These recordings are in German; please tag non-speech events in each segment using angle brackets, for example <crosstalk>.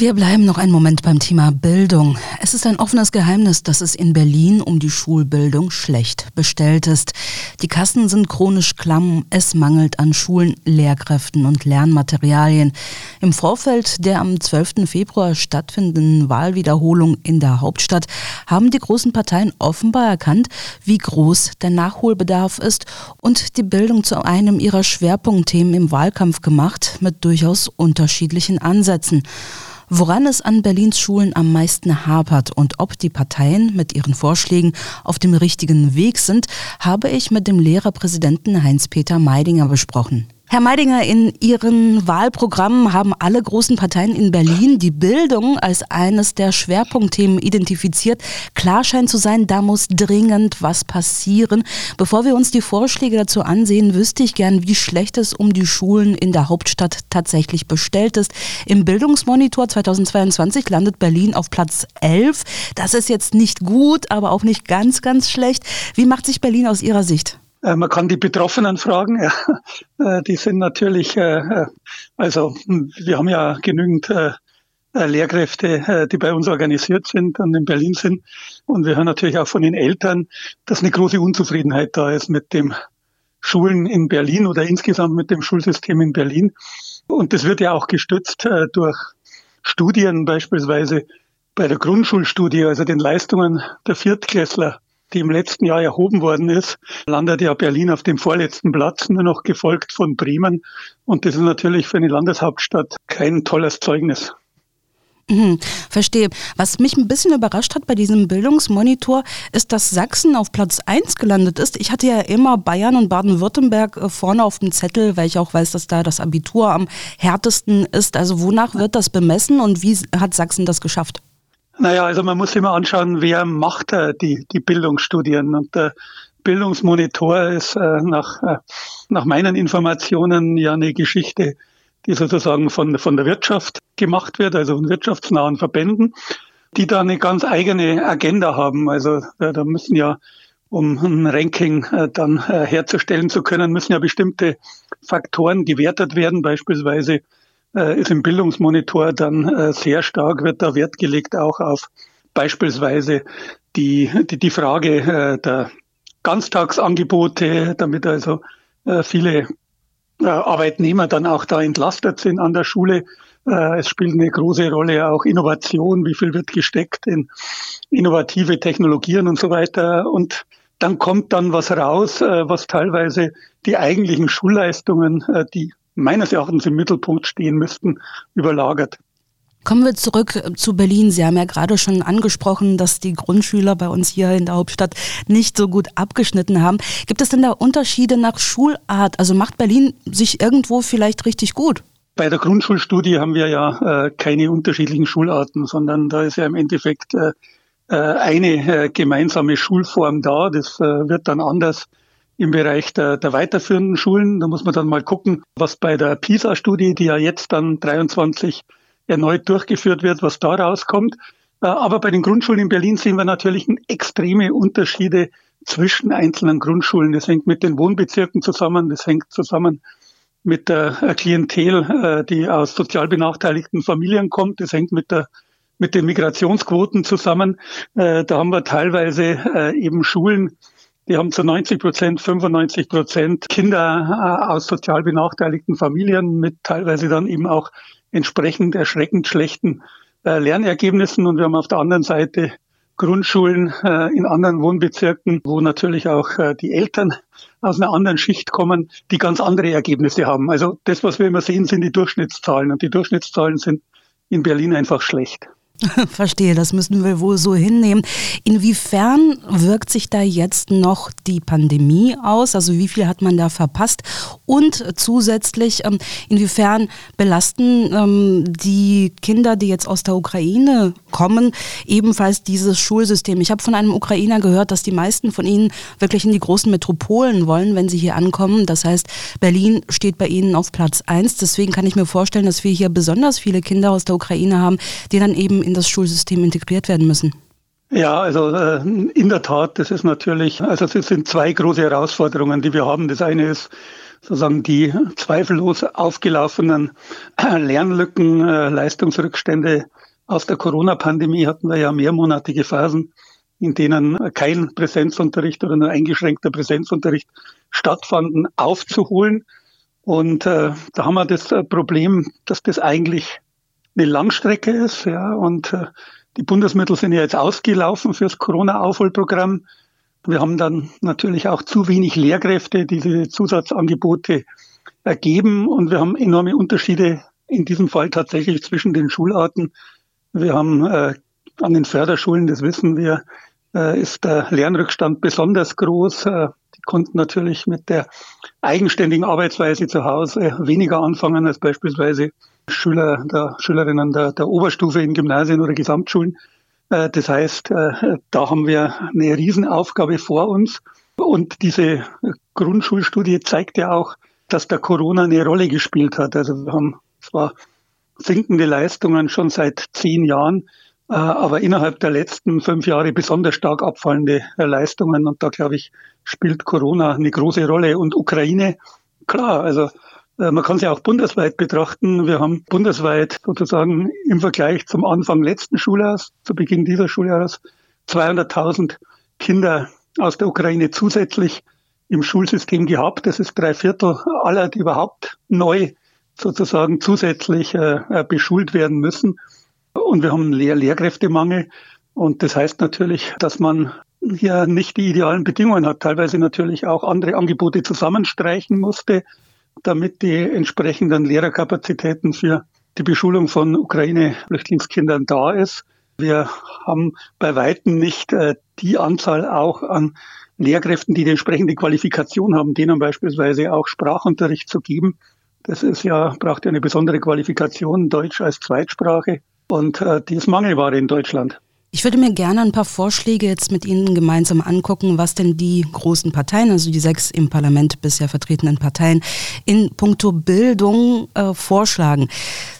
Wir bleiben noch einen Moment beim Thema Bildung. Es ist ein offenes Geheimnis, dass es in Berlin um die Schulbildung schlecht bestellt ist. Die Kassen sind chronisch klamm, es mangelt an Schulen, Lehrkräften und Lernmaterialien. Im Vorfeld der am 12. Februar stattfindenden Wahlwiederholung in der Hauptstadt haben die großen Parteien offenbar erkannt, wie groß der Nachholbedarf ist und die Bildung zu einem ihrer Schwerpunktthemen im Wahlkampf gemacht, mit durchaus unterschiedlichen Ansätzen. Woran es an Berlins Schulen am meisten hapert und ob die Parteien mit ihren Vorschlägen auf dem richtigen Weg sind, habe ich mit dem Lehrerpräsidenten Heinz-Peter Meidinger besprochen. Herr Meidinger, in Ihren Wahlprogrammen haben alle großen Parteien in Berlin die Bildung als eines der Schwerpunktthemen identifiziert. Klar scheint zu sein, da muss dringend was passieren. Bevor wir uns die Vorschläge dazu ansehen, wüsste ich gern, wie schlecht es um die Schulen in der Hauptstadt tatsächlich bestellt ist. Im Bildungsmonitor 2022 landet Berlin auf Platz 11. Das ist jetzt nicht gut, aber auch nicht ganz, ganz schlecht. Wie macht sich Berlin aus Ihrer Sicht? Äh, man kann die Betroffenen fragen. Ja. <laughs> Äh, die sind natürlich, äh, also hm, wir haben ja genügend Lehrkräfte, die bei uns organisiert sind und in Berlin sind. Und wir hören natürlich auch von den Eltern, dass eine große Unzufriedenheit da ist mit dem Schulen in Berlin oder insgesamt mit dem Schulsystem in Berlin. Und das wird ja auch gestützt durch Studien, beispielsweise bei der Grundschulstudie, also den Leistungen der Viertklässler die im letzten Jahr erhoben worden ist, landet ja Berlin auf dem vorletzten Platz, nur noch gefolgt von Bremen. Und das ist natürlich für eine Landeshauptstadt kein tolles Zeugnis. Mhm, verstehe. Was mich ein bisschen überrascht hat bei diesem Bildungsmonitor, ist, dass Sachsen auf Platz 1 gelandet ist. Ich hatte ja immer Bayern und Baden-Württemberg äh, vorne auf dem Zettel, weil ich auch weiß, dass da das Abitur am härtesten ist. Also wonach wird das bemessen und wie hat Sachsen das geschafft? Naja, also man muss immer anschauen, wer macht äh, die, die Bildungsstudien. Und der Bildungsmonitor ist äh, nach, äh, nach meinen Informationen ja eine Geschichte, die sozusagen von, von der Wirtschaft gemacht wird, also von wirtschaftsnahen Verbänden, die da eine ganz eigene Agenda haben. Also äh, da müssen ja, um ein Ranking äh, dann äh, herzustellen zu können, müssen ja bestimmte Faktoren gewertet werden, beispielsweise äh, ist im Bildungsmonitor dann äh, sehr stark, wird da Wert gelegt auch auf beispielsweise die, die, die Frage äh, der Ganztagsangebote, damit also äh, viele äh, Arbeitnehmer dann auch da entlastet sind an der Schule. Äh, es spielt eine große Rolle auch Innovation, wie viel wird gesteckt in innovative Technologien und so weiter. Und dann kommt dann was raus, äh, was teilweise die eigentlichen Schulleistungen, äh, die meines Erachtens im Mittelpunkt stehen müssten, überlagert. Kommen wir zurück äh, zu Berlin. Sie haben ja gerade schon angesprochen, dass die Grundschüler bei uns hier in der Hauptstadt nicht so gut abgeschnitten haben. Gibt es denn da Unterschiede nach Schulart? Also macht Berlin sich irgendwo vielleicht richtig gut? Bei der Grundschulstudie haben wir ja äh, keine unterschiedlichen Schularten, sondern da ist ja im Endeffekt äh, äh eine äh, gemeinsame Schulform da. Das äh, wird dann anders im Bereich der, der weiterführenden Schulen. Da muss man dann mal gucken, was bei der PISA-Studie, die ja jetzt dann 23 erneut durchgeführt wird, was da rauskommt. Äh, aber bei den Grundschulen in Berlin sehen wir natürlich extreme Unterschiede zwischen einzelnen Grundschulen. Das hängt mit den Wohnbezirken zusammen, das hängt zusammen mit der Klientel, äh, die aus sozial benachteiligten Familien kommt, das hängt mit der mit den Migrationsquoten zusammen. Äh, da haben wir teilweise eben Schulen, die haben zu 90 Prozent, 95 Prozent Kinder äh, aus sozial benachteiligten Familien mit teilweise dann eben auch entsprechend erschreckend schlechten äh, Lernergebnissen. Und wir haben auf der anderen Seite Grundschulen äh, in anderen Wohnbezirken, wo natürlich auch die Eltern aus einer anderen Schicht kommen, die ganz andere Ergebnisse haben. Also das, was wir immer sehen, sind die Durchschnittszahlen. Und die Durchschnittszahlen sind in Berlin einfach schlecht. <laughs> Verstehe, das müssen wir wohl so hinnehmen. Inwiefern wirkt sich da jetzt noch die Pandemie aus? Also wie viel hat man da verpasst? Und zusätzlich, ähm, inwiefern belasten ähm, die Kinder, die jetzt aus der Ukraine kommen, ebenfalls dieses Schulsystem? Ich habe von einem Ukrainer gehört, dass die meisten von ihnen wirklich in die großen Metropolen wollen, wenn sie hier ankommen. Das heißt, Berlin steht bei ihnen auf Platz eins. Deswegen kann ich mir vorstellen, dass wir hier besonders viele Kinder aus der Ukraine haben, die dann eben in das Schulsystem integriert werden müssen? Ja, also äh, in der Tat, das ist natürlich, also es sind zwei große Herausforderungen, die wir haben. Das eine ist sozusagen die zweifellos aufgelaufenen Lernlücken, äh, Leistungsrückstände aus der Corona-Pandemie hatten wir ja mehrmonatige Phasen, in denen kein Präsenzunterricht oder nur eingeschränkter Präsenzunterricht stattfanden, aufzuholen. Und äh, da haben wir das äh, Problem, dass das eigentlich eine Langstrecke ist. Ja, und äh, die Bundesmittel sind ja jetzt ausgelaufen fürs Corona-Aufholprogramm. Wir haben dann natürlich auch zu wenig Lehrkräfte, die diese Zusatzangebote ergeben. Und wir haben enorme Unterschiede in diesem Fall tatsächlich zwischen den Schularten. Wir haben äh, an den Förderschulen, das wissen wir, äh, ist der Lernrückstand besonders groß. Äh, die konnten natürlich mit der eigenständigen Arbeitsweise zu Hause weniger anfangen als beispielsweise Schüler, der Schülerinnen der, der Oberstufe in Gymnasien oder Gesamtschulen. Äh, das heißt, äh, da haben wir eine Riesenaufgabe vor uns. Und diese Grundschulstudie zeigt ja auch, dass der Corona eine Rolle gespielt hat. Also wir haben zwar sinkende Leistungen schon seit zehn Jahren, äh, aber innerhalb der letzten fünf Jahre besonders stark abfallende Leistungen. Und da, glaube ich, spielt Corona eine große Rolle. Und Ukraine, klar, also man kann sie auch bundesweit betrachten. Wir haben bundesweit sozusagen im Vergleich zum Anfang letzten Schuljahres, zu Beginn dieser Schuljahres, 200.000 Kinder aus der Ukraine zusätzlich im Schulsystem gehabt. Das ist drei Viertel aller, die überhaupt neu sozusagen zusätzlich äh, äh beschult werden müssen. Und wir haben einen Lehr Lehrkräftemangel. Und das heißt natürlich, dass man hier nicht die idealen Bedingungen hat, teilweise natürlich auch andere Angebote zusammenstreichen musste damit die entsprechenden Lehrerkapazitäten für die Beschulung von Ukraine-Flüchtlingskindern da ist. Wir haben bei weitem nicht äh, die Anzahl auch an Lehrkräften, die die entsprechende Qualifikation haben, denen beispielsweise auch Sprachunterricht zu geben. Das ist ja, braucht ja eine besondere Qualifikation, Deutsch als Zweitsprache. Und äh, die ist Mangelware in Deutschland. Ich würde mir gerne ein paar Vorschläge jetzt mit Ihnen gemeinsam angucken, was denn die großen Parteien, also die sechs im Parlament bisher vertretenen Parteien, in puncto Bildung äh, vorschlagen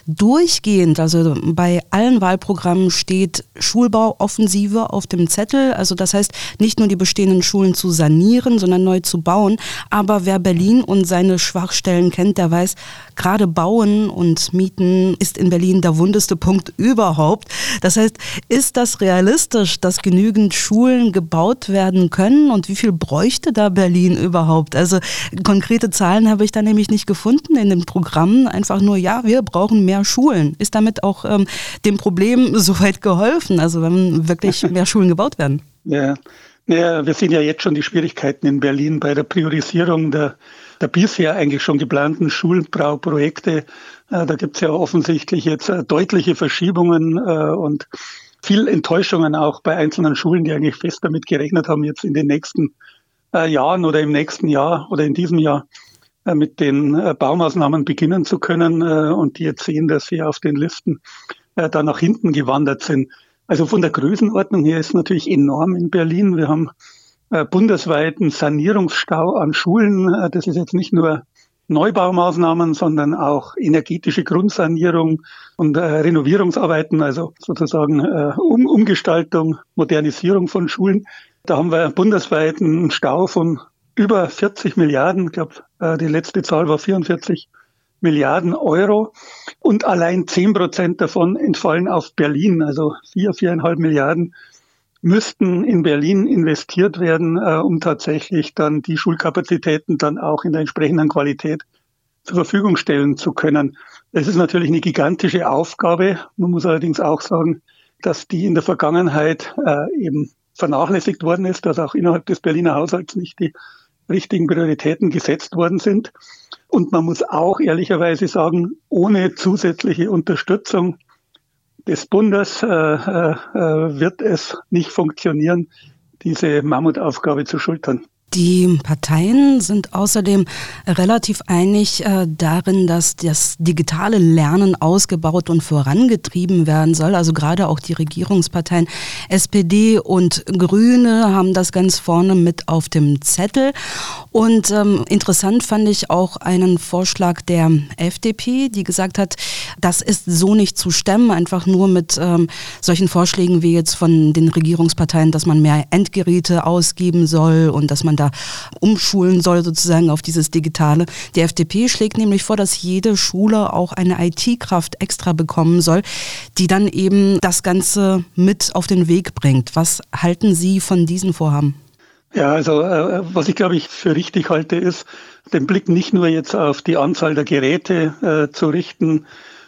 durchgehend, also bei allen Wahlprogrammen steht Schulbauoffensive auf dem Zettel. Also das heißt, nicht nur die bestehenden Schulen zu sanieren, sondern neu zu bauen. Aber wer Berlin und seine Schwachstellen kennt, der weiß, gerade Bauen und Mieten ist in Berlin der wundeste Punkt überhaupt. Das heißt, ist das realistisch, dass genügend Schulen gebaut werden können und wie viel bräuchte da Berlin überhaupt? Also konkrete Zahlen habe ich da nämlich nicht gefunden in den Programmen. Einfach nur, ja, wir brauchen mehr mehr Schulen. Ist damit auch ähm, dem Problem <laughs> soweit geholfen, also wenn wirklich <laughs> mehr Schulen gebaut werden? Ja. ja, wir sehen ja jetzt schon die Schwierigkeiten in Berlin bei der Priorisierung der, der bisher eigentlich schon geplanten Schulbauprojekte. Äh, da gibt es ja offensichtlich jetzt äh, deutliche Verschiebungen äh, und viel Enttäuschungen auch bei einzelnen Schulen, die eigentlich fest damit gerechnet haben, jetzt in den nächsten Jahren oder im nächsten Jahr oder in diesem Jahr äh, mit den äh, Baumaßnahmen beginnen zu können äh, und die jetzt sehen, dass sie auf den Listen da nach hinten gewandert sind. Also von der Größenordnung her ist natürlich enorm in Berlin. Wir haben bundesweit einen Sanierungsstau an Schulen. Das ist jetzt nicht nur Neubaumaßnahmen, sondern auch energetische Grundsanierung und Renovierungsarbeiten, also sozusagen um Umgestaltung, Modernisierung von Schulen. Da haben wir bundesweit einen Stau von über 40 Milliarden, ich glaube, äh, die letzte Zahl war 44 Milliarden Euro und allein 10 Prozent davon entfallen auf Berlin, also vier, viereinhalb Milliarden müssten in Berlin investiert werden, äh, um tatsächlich dann die Schulkapazitäten dann auch in der entsprechenden Qualität zur Verfügung stellen zu können. Es ist natürlich eine gigantische Aufgabe. Man muss allerdings auch sagen, dass die in der Vergangenheit äh, eben vernachlässigt worden ist, dass auch innerhalb des Berliner Haushalts nicht die richtigen Prioritäten gesetzt worden sind. Und man muss auch ehrlicherweise sagen, ohne zusätzliche Unterstützung des Bundes äh, äh, wird es nicht funktionieren, diese Mammutaufgabe zu schultern. Die Parteien sind außerdem relativ einig äh, darin, dass das digitale Lernen ausgebaut und vorangetrieben werden soll. Also gerade auch die Regierungsparteien SPD und Grüne haben das ganz vorne mit auf dem Zettel. Und ähm, interessant fand ich auch einen Vorschlag der FDP, die gesagt hat, das ist so nicht zu stemmen, einfach nur mit ähm, solchen Vorschlägen wie jetzt von den Regierungsparteien, dass man mehr Endgeräte ausgeben soll und dass man da umschulen soll sozusagen auf dieses Digitale. Die FDP schlägt nämlich vor, dass jede Schule auch eine IT-Kraft extra bekommen soll, die dann eben das Ganze mit auf den Weg bringt. Was halten Sie von diesen Vorhaben? Ja, also äh, was ich glaube ich für richtig halte, ist, den Blick nicht nur jetzt auf die Anzahl der Geräte äh, zu richten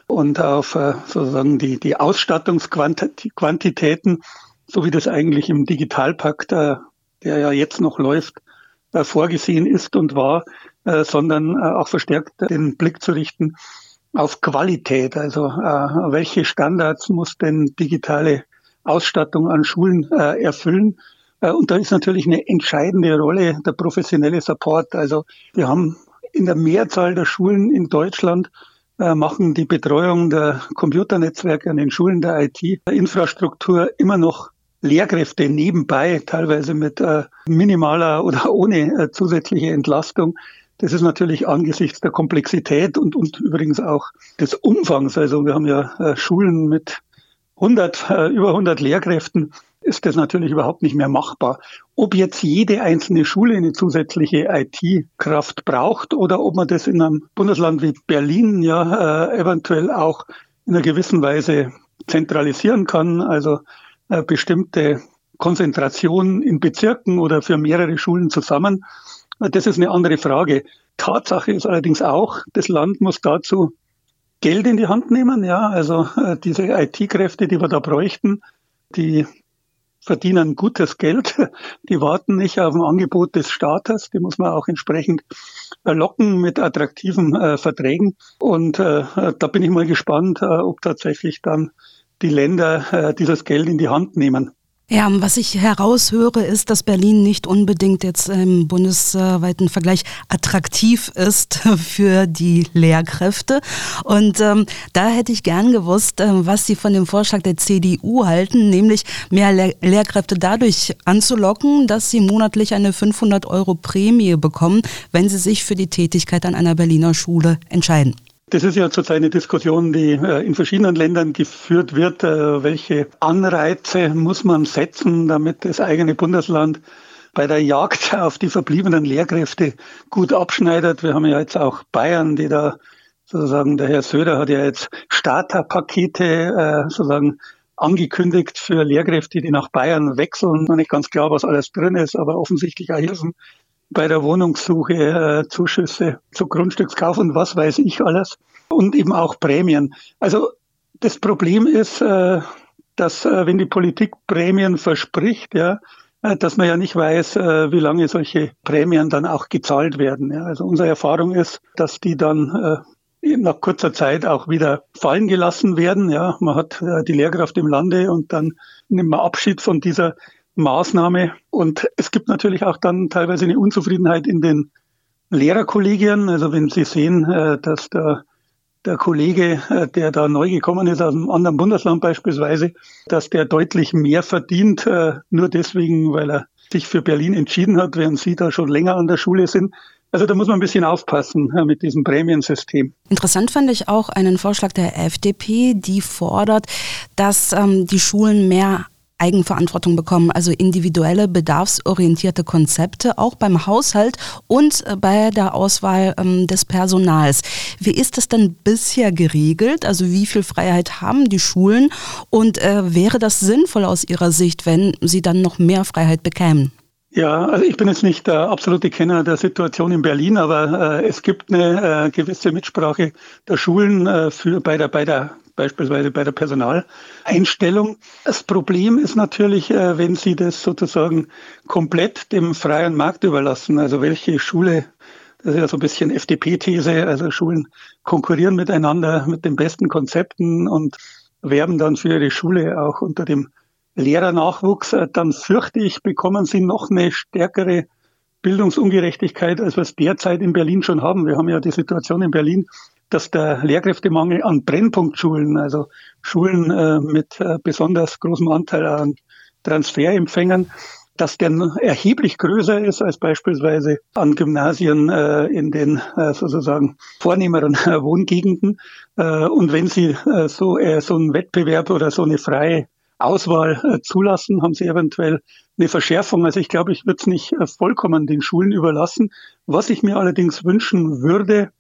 und auf äh, sozusagen die, die Ausstattungsquantitäten, so wie das eigentlich im Digitalpakt, äh, der ja jetzt noch läuft, äh, vorgesehen ist und war, äh, sondern äh, auch verstärkt den Blick zu richten auf Qualität. Also welche Standards muss denn digitale Ausstattung an Schulen erfüllen? Und da ist natürlich eine entscheidende Rolle der professionelle Support. Also wir haben in der Mehrzahl der Schulen in Deutschland machen die Betreuung der Computernetzwerke an den Schulen der IT-Infrastruktur immer noch Lehrkräfte nebenbei, teilweise mit äh, minimaler oder <laughs> ohne zusätzliche Entlastung. Das ist natürlich angesichts der Komplexität und, und übrigens auch des Umfangs. Also wir haben ja Schulen mit 100, über 100 Lehrkräften ist das natürlich überhaupt nicht mehr machbar. Ob jetzt jede einzelne Schule eine zusätzliche IT-Kraft braucht oder ob man das in einem Bundesland wie Berlin ja äh, eventuell auch in einer gewissen Weise zentralisieren kann, also äh, bestimmte Konzentrationen in Bezirken oder für mehrere Schulen zusammen. Das ist eine andere Frage. Tatsache ist allerdings auch, das Land muss dazu Geld in die Hand nehmen. Ja, also äh, diese IT-Kräfte, die wir da bräuchten, die verdienen gutes Geld. <laughs> Die warten nicht auf ein Angebot des Staates. Die muss man auch entsprechend locken mit attraktiven äh, Verträgen. Und äh, da bin ich mal gespannt, äh, ob tatsächlich dann die Länder äh, dieses Geld in die Hand nehmen. Ja, was ich heraushöre, ist, dass Berlin nicht unbedingt jetzt im bundesweiten Vergleich attraktiv ist <laughs> für die Lehrkräfte. Und ähm, da hätte ich gern gewusst, äh, was Sie von dem Vorschlag der CDU halten, nämlich mehr Le Lehrkräfte dadurch anzulocken, dass sie monatlich eine 500 Euro Prämie bekommen, wenn sie sich für die Tätigkeit an einer Berliner Schule entscheiden. Das ist ja zurzeit eine Diskussion, die äh, in verschiedenen Ländern geführt wird. Äh, welche Anreize muss man setzen, damit das eigene Bundesland bei der Jagd <laughs> auf die verbliebenen Lehrkräfte gut abschneidet? Wir haben ja jetzt auch Bayern, die da sozusagen, der Herr Söder hat ja jetzt Starterpakete äh, sozusagen angekündigt für Lehrkräfte, die nach Bayern wechseln. Noch nicht ganz klar, was alles drin ist, aber offensichtlich auch Hilfen bei der Wohnungssuche äh, Zuschüsse zu Grundstückskauf und was weiß ich alles und eben auch Prämien. Also das Problem ist, äh, dass äh, wenn die Politik Prämien verspricht, ja, äh, dass man ja nicht weiß, äh, wie lange solche Prämien dann auch gezahlt werden. Ja. Also unsere Erfahrung ist, dass die dann äh, nach kurzer Zeit auch wieder fallen gelassen werden. Ja, man hat äh, die Lehrkraft im Lande und dann nimmt man Abschied von dieser Maßnahme. Und es gibt natürlich auch dann teilweise eine Unzufriedenheit in den Lehrerkollegien. Also wenn Sie sehen, äh, dass der, der Kollege, äh, der da neu gekommen ist aus einem anderen Bundesland beispielsweise, dass der deutlich mehr verdient, äh, nur deswegen, weil er sich für Berlin entschieden hat, während Sie da schon länger an der Schule sind. Also da muss man ein bisschen aufpassen mit diesem Prämiensystem. Interessant fand ich auch einen Vorschlag der FDP, die fordert, dass ähm, die Schulen mehr Eigenverantwortung bekommen, also individuelle, bedarfsorientierte Konzepte, auch beim Haushalt und äh, bei der Auswahl ähm, des Personals. Wie ist das denn bisher geregelt? Also wie viel Freiheit haben die Schulen und äh, wäre das sinnvoll aus Ihrer Sicht, wenn sie dann noch mehr Freiheit bekämen? Ja, also ich bin jetzt nicht der absolute Kenner der Situation in Berlin, aber äh, es gibt eine äh, gewisse Mitsprache der Schulen äh, für bei der bei der beispielsweise bei der Personaleinstellung. Das Problem ist natürlich, äh, wenn Sie das sozusagen komplett dem freien Markt überlassen, also welche Schule das ist ja so ein bisschen FDP-These. Also Schulen konkurrieren miteinander mit den besten Konzepten und werben dann für ihre Schule auch unter dem Lehrernachwuchs. Äh, dann fürchte ich, bekommen sie noch eine stärkere Bildungsungerechtigkeit, als wir es derzeit in Berlin schon haben. Wir haben ja die Situation in Berlin, dass der Lehrkräftemangel an Brennpunktschulen, also Schulen äh, mit äh, besonders großem Anteil an Transferempfängern, dass der erheblich größer ist als beispielsweise an Gymnasien äh, in den äh, sozusagen vornehmeren äh, Wohngegenden. Äh, und wenn Sie äh, so, äh, so einen Wettbewerb oder so eine freie Auswahl zulassen, haben Sie eventuell eine Verschärfung. Also ich glaube, ich würde es nicht vollkommen den Schulen überlassen. Was ich mir allerdings wünschen würde,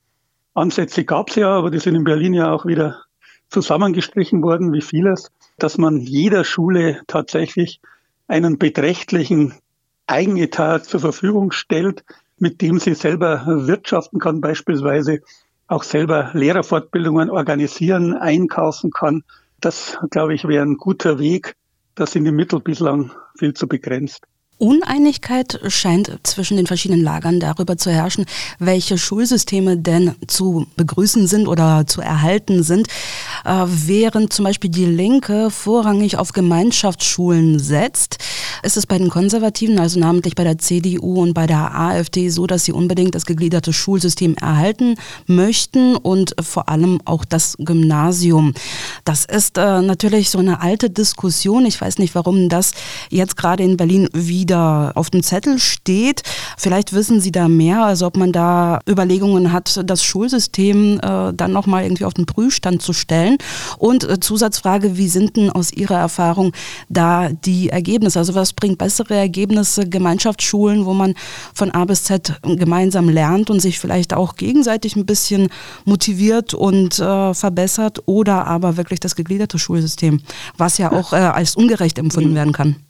Ansätze gab es ja, aber die sind in Berlin ja auch wieder zusammengestrichen worden, wie vieles, dass man jeder Schule tatsächlich einen beträchtlichen Eigenetat zur Verfügung stellt, mit dem sie selber wirtschaften kann, beispielsweise auch selber Lehrerfortbildungen organisieren, einkaufen kann. Das, glaube ich, wäre ein guter Weg. Das sind die Mittel bislang viel zu begrenzt. Uneinigkeit scheint zwischen den verschiedenen Lagern darüber zu herrschen, welche Schulsysteme denn zu begrüßen sind oder zu erhalten sind, äh, während zum Beispiel die Linke vorrangig auf Gemeinschaftsschulen setzt. Ist es bei den Konservativen, also namentlich bei der CDU und bei der AfD, so, dass sie unbedingt das gegliederte Schulsystem erhalten möchten und vor allem auch das Gymnasium? Das ist äh, natürlich so eine alte Diskussion. Ich weiß nicht, warum das jetzt gerade in Berlin wieder wieder auf dem Zettel steht. Vielleicht wissen Sie da mehr, also ob man da Überlegungen hat, das Schulsystem äh, dann nochmal irgendwie auf den Prüfstand zu stellen. Und äh, Zusatzfrage, wie sind denn aus Ihrer Erfahrung da die Ergebnisse? Also was bringt bessere Ergebnisse, Gemeinschaftsschulen, wo man von A bis Z gemeinsam lernt und sich vielleicht auch gegenseitig ein bisschen motiviert und äh, verbessert oder aber wirklich das gegliederte Schulsystem, was ja auch äh, als ungerecht empfunden werden kann?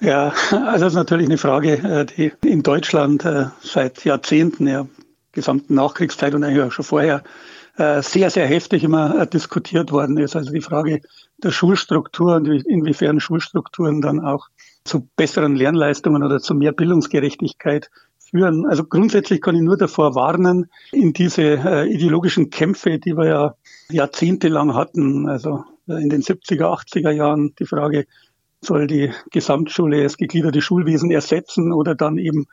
Ja, also das ist natürlich eine Frage, äh, die in Deutschland äh, seit Jahrzehnten, ja, gesamten Nachkriegszeit und eigentlich auch schon vorher äh, sehr, sehr heftig immer diskutiert worden ist. Also die Frage der Schulstruktur und inwiefern Schulstrukturen dann auch zu besseren Lernleistungen oder zu mehr Bildungsgerechtigkeit führen. Also grundsätzlich kann ich nur davor warnen, in diese ideologischen Kämpfe, die wir ja jahrzehntelang hatten, also in den 70er, 80er Jahren die Frage, soll die Gesamtschule das gegliederte Schulwesen ersetzen oder dann eben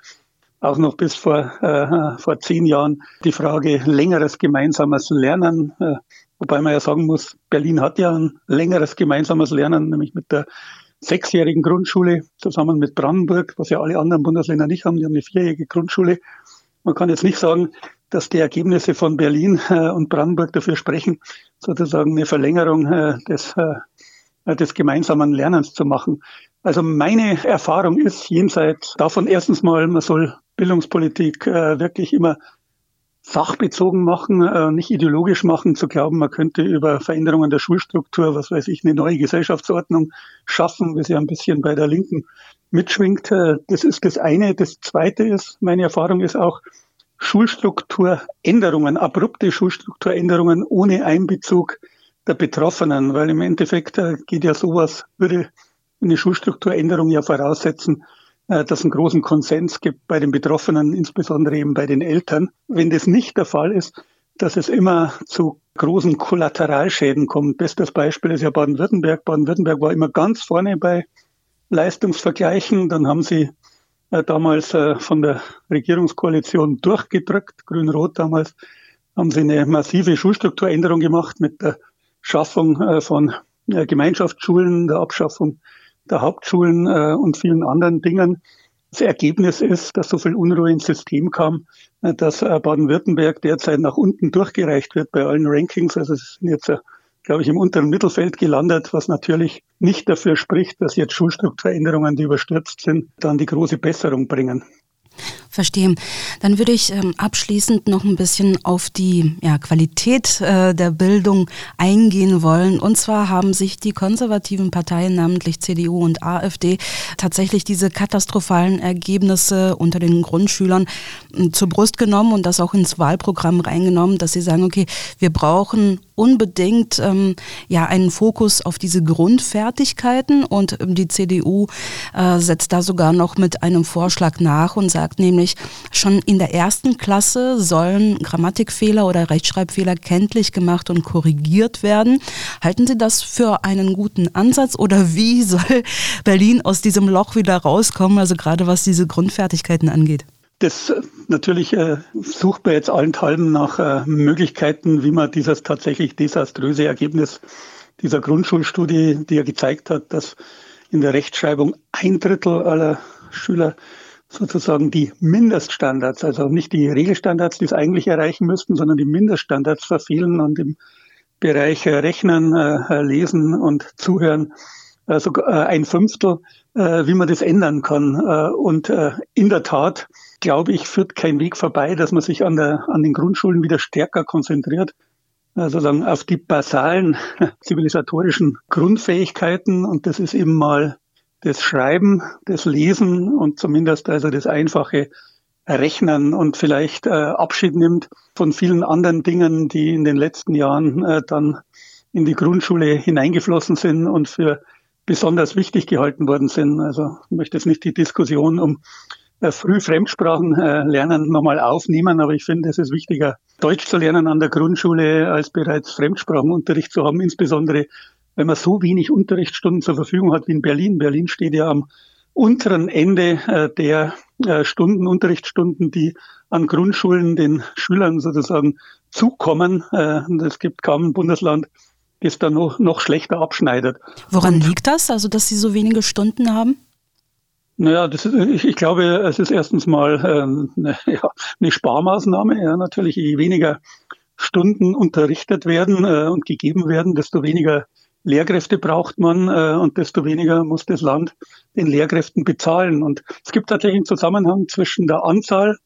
auch noch bis vor, äh, vor zehn Jahren die Frage längeres gemeinsames Lernen. Äh, wobei man ja sagen muss, Berlin hat ja ein längeres gemeinsames Lernen, nämlich mit der sechsjährigen Grundschule zusammen mit Brandenburg, was ja alle anderen Bundesländer nicht haben. Die haben eine vierjährige Grundschule. Man kann jetzt nicht sagen, dass die Ergebnisse von Berlin äh, und Brandenburg dafür sprechen, sozusagen eine Verlängerung äh, des äh, des gemeinsamen Lernens zu machen. Also meine Erfahrung ist jenseits davon erstens mal, man soll Bildungspolitik äh, wirklich immer sachbezogen machen, äh, nicht ideologisch machen, zu glauben, man könnte über Veränderungen der Schulstruktur, was weiß ich, eine neue Gesellschaftsordnung schaffen, wie sie ein bisschen bei der Linken mitschwingt. Äh, das ist das eine. Das zweite ist, meine Erfahrung ist auch, Schulstrukturänderungen, abrupte Schulstrukturänderungen ohne Einbezug der Betroffenen, weil im Endeffekt äh, geht ja sowas, würde eine Schulstrukturänderung ja voraussetzen, äh, dass es einen großen Konsens gibt bei den Betroffenen, insbesondere eben bei den Eltern. Wenn das nicht der Fall ist, dass es immer zu großen Kollateralschäden kommt. Bestes Beispiel ist ja Baden-Württemberg. Baden-Württemberg war immer ganz vorne bei Leistungsvergleichen. Dann haben sie äh, damals von der Regierungskoalition durchgedrückt, Grün-Rot damals, haben sie eine massive Schulstrukturänderung gemacht mit der Schaffung äh, von äh, Gemeinschaftsschulen, der Abschaffung der Hauptschulen äh, und vielen anderen Dingen. Das Ergebnis ist, dass so viel Unruhe ins System kam, dass Baden-Württemberg derzeit nach unten durchgereicht wird bei allen Rankings. Also es sind jetzt, glaube ich, im unteren Mittelfeld gelandet, was natürlich nicht dafür spricht, dass jetzt Schulstrukturänderungen, die überstürzt sind, dann die große Besserung bringen. Verstehe. Dann würde ich ähm, abschließend noch ein bisschen auf die ja, Qualität äh, der Bildung eingehen wollen. Und zwar haben sich die konservativen Parteien, namentlich CDU und AfD, tatsächlich diese katastrophalen Ergebnisse unter den Grundschülern äh, zur Brust genommen und das auch ins Wahlprogramm reingenommen, dass sie sagen, okay, wir brauchen unbedingt ähm, ja einen Fokus auf diese Grundfertigkeiten und ähm, die CDU äh, setzt da sogar noch mit einem Vorschlag nach und sagt nämlich, schon in der ersten Klasse sollen Grammatikfehler oder Rechtschreibfehler kenntlich gemacht und korrigiert werden. Halten Sie das für einen guten Ansatz oder wie <laughs> soll Berlin aus diesem Loch wieder rauskommen, also gerade was diese Grundfertigkeiten angeht? Das äh, natürlich äh, sucht man jetzt allenthalben nach äh, Möglichkeiten, wie man dieses tatsächlich desaströse Ergebnis dieser Grundschulstudie, die ja gezeigt hat, dass in der Rechtschreibung ein Drittel aller Schüler sozusagen die Mindeststandards, also nicht die Regelstandards, die es eigentlich erreichen müssten, sondern die Mindeststandards verfehlen und im Bereich Rechnen, äh, Lesen und Zuhören äh, sogar ein Fünftel, wie man das ändern kann. Und in der Tat, glaube ich, führt kein Weg vorbei, dass man sich an, der, an den Grundschulen wieder stärker konzentriert, sozusagen auf die basalen <laughs> zivilisatorischen Grundfähigkeiten. Und das ist eben mal das Schreiben, das Lesen und zumindest also das einfache Rechnen und vielleicht äh, Abschied nimmt von vielen anderen Dingen, die in den letzten Jahren äh, dann in die Grundschule hineingeflossen sind und für besonders wichtig gehalten worden sind. Also ich möchte jetzt nicht die Diskussion um äh, früh Fremdsprachen äh, lernen nochmal aufnehmen, aber ich finde, es ist wichtiger, Deutsch zu lernen an der Grundschule, als bereits Fremdsprachenunterricht zu haben, insbesondere wenn man so wenig Unterrichtsstunden zur Verfügung hat wie in Berlin. Berlin steht ja am unteren Ende äh, der äh, Stunden, Unterrichtsstunden, die an Grundschulen den Schülern sozusagen zukommen. Äh, es gibt kaum ein Bundesland, das da noch, noch schlechter abschneidet. Woran Und, liegt das, also dass Sie so wenige Stunden haben? Naja, das ist, ich, ich glaube, es ist erstens mal ähm, eine, <laughs> ja, eine Sparmaßnahme. Ja, natürlich, je weniger Stunden unterrichtet werden äh, und gegeben werden, desto weniger Lehrkräfte braucht man äh, und desto weniger muss das Land den Lehrkräften bezahlen. Und es gibt tatsächlich einen Zusammenhang zwischen der Anzahl,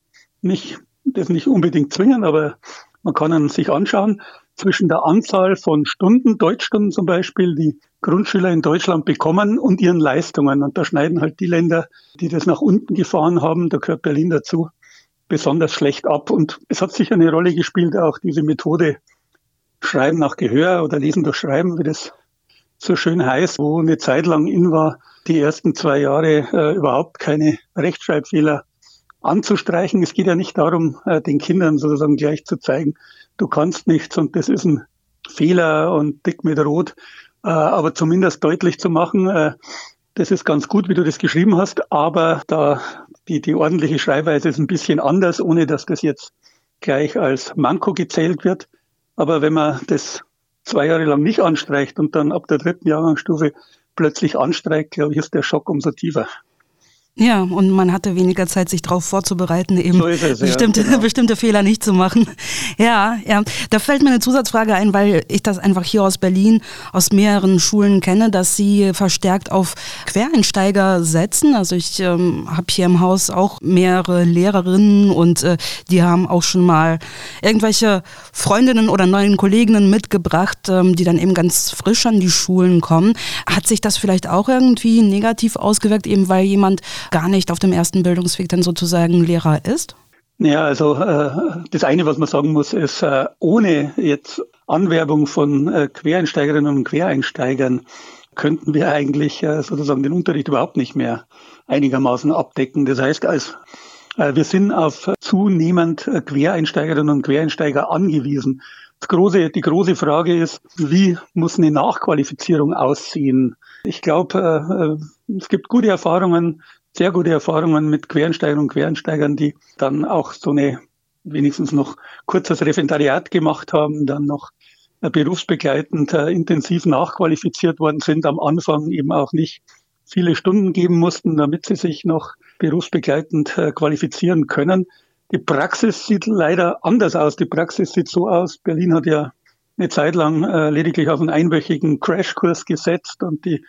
nicht, das nicht unbedingt zwingen, aber man kann ihn sich anschauen, zwischen der Anzahl von Stunden, Deutschstunden zum Beispiel, die Grundschüler in Deutschland bekommen und ihren Leistungen. Und da schneiden halt die Länder, die das nach unten gefahren haben, da gehört Berlin dazu, besonders schlecht ab. Und es hat sicher eine Rolle gespielt, auch diese Methode Schreiben nach Gehör oder Lesen durch Schreiben, wie das so schön heißt, wo eine Zeit lang in war, die ersten zwei Jahre äh, überhaupt keine Rechtschreibfehler anzustreichen. Es geht ja nicht darum, äh, den Kindern sozusagen gleich zu zeigen, du kannst nichts und das ist ein Fehler und dick mit Rot, äh, aber zumindest deutlich zu machen, äh, das ist ganz gut, wie du das geschrieben hast, aber da die, die ordentliche Schreibweise ist ein bisschen anders, ohne dass das jetzt gleich als Manko gezählt wird. Aber wenn man das zwei Jahre lang nicht anstreicht und dann ab der dritten Jahrgangsstufe plötzlich anstreicht, glaube ich, ist der Schock umso tiefer. Ja, und man hatte weniger Zeit, sich darauf vorzubereiten, eben so es, bestimmte, ja, genau. <laughs> bestimmte Fehler nicht zu machen. Ja, ja. Da fällt mir eine Zusatzfrage ein, weil ich das einfach hier aus Berlin aus mehreren Schulen kenne, dass sie verstärkt auf Quereinsteiger setzen. Also ich ähm, habe hier im Haus auch mehrere Lehrerinnen und äh, die haben auch schon mal irgendwelche Freundinnen oder neuen Kolleginnen mitgebracht, ähm, die dann eben ganz frisch an die Schulen kommen. Hat sich das vielleicht auch irgendwie negativ ausgewirkt, eben weil jemand gar nicht auf dem ersten Bildungsweg dann sozusagen Lehrer ist? Ja, also äh, das eine, was man sagen muss, ist, äh, ohne jetzt Anwerbung von äh, Quereinsteigerinnen und Quereinsteigern könnten wir eigentlich äh, sozusagen den Unterricht überhaupt nicht mehr einigermaßen abdecken. Das heißt, als äh, wir sind auf zunehmend äh, Quereinsteigerinnen und Quereinsteiger angewiesen. Große, die große Frage ist, wie muss eine Nachqualifizierung aussehen? Ich glaube, es gibt gute Erfahrungen sehr gute Erfahrungen mit Quereinsteigern und Quereinsteigern, die dann auch so eine wenigstens noch kurzes Referendariat gemacht haben, dann noch berufsbegleitend äh, intensiv nachqualifiziert worden sind, am Anfang eben auch nicht viele Stunden geben mussten, damit sie sich noch berufsbegleitend äh, qualifizieren können. Die Praxis sieht leider anders aus. Die Praxis sieht so aus. Berlin hat ja eine Zeit lang äh, lediglich auf einen einwöchigen Crashkurs gesetzt und die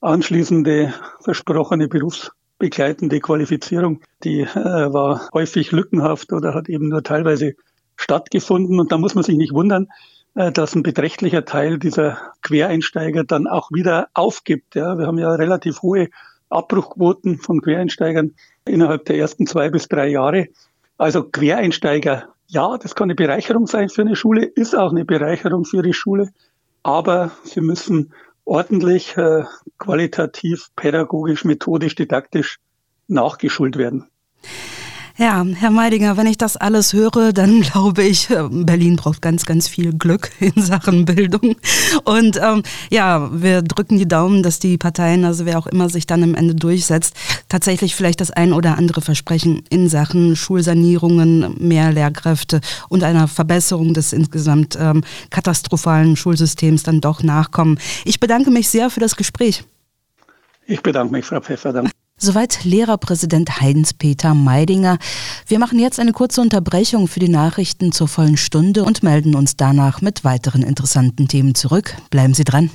anschließende versprochene Berufs begleitende Qualifizierung, die äh, war häufig lückenhaft oder hat eben nur teilweise stattgefunden. Und da muss man sich nicht wundern, äh, dass ein beträchtlicher Teil dieser Quereinsteiger dann auch wieder aufgibt. Ja, wir haben ja relativ hohe Abbruchquoten von Quereinsteigern innerhalb der ersten zwei bis drei Jahre. Also Quereinsteiger, ja, das kann eine Bereicherung sein für eine Schule, ist auch eine Bereicherung für die Schule, aber sie müssen ordentlich, äh, qualitativ, pädagogisch, methodisch, didaktisch nachgeschult werden. Ja, Herr Meidinger, wenn ich das alles höre, dann <laughs> glaube ich, äh, Berlin braucht ganz, ganz viel Glück <laughs> in Sachen Bildung. Und ähm, ja, wir drücken die Daumen, dass die Parteien, also wer auch immer sich dann am Ende durchsetzt, tatsächlich vielleicht das ein oder andere Versprechen in Sachen Schulsanierungen, mehr Lehrkräfte und einer Verbesserung des insgesamt ähm, katastrophalen Schulsystems dann doch nachkommen. Ich bedanke mich sehr für das Gespräch. Ich bedanke mich, Frau Pfeffer. Soweit Lehrerpräsident Heidens-Peter Meidinger. Wir machen jetzt eine kurze Unterbrechung für die Nachrichten zur vollen Stunde und melden uns danach mit weiteren interessanten Themen zurück. Bleiben Sie dran.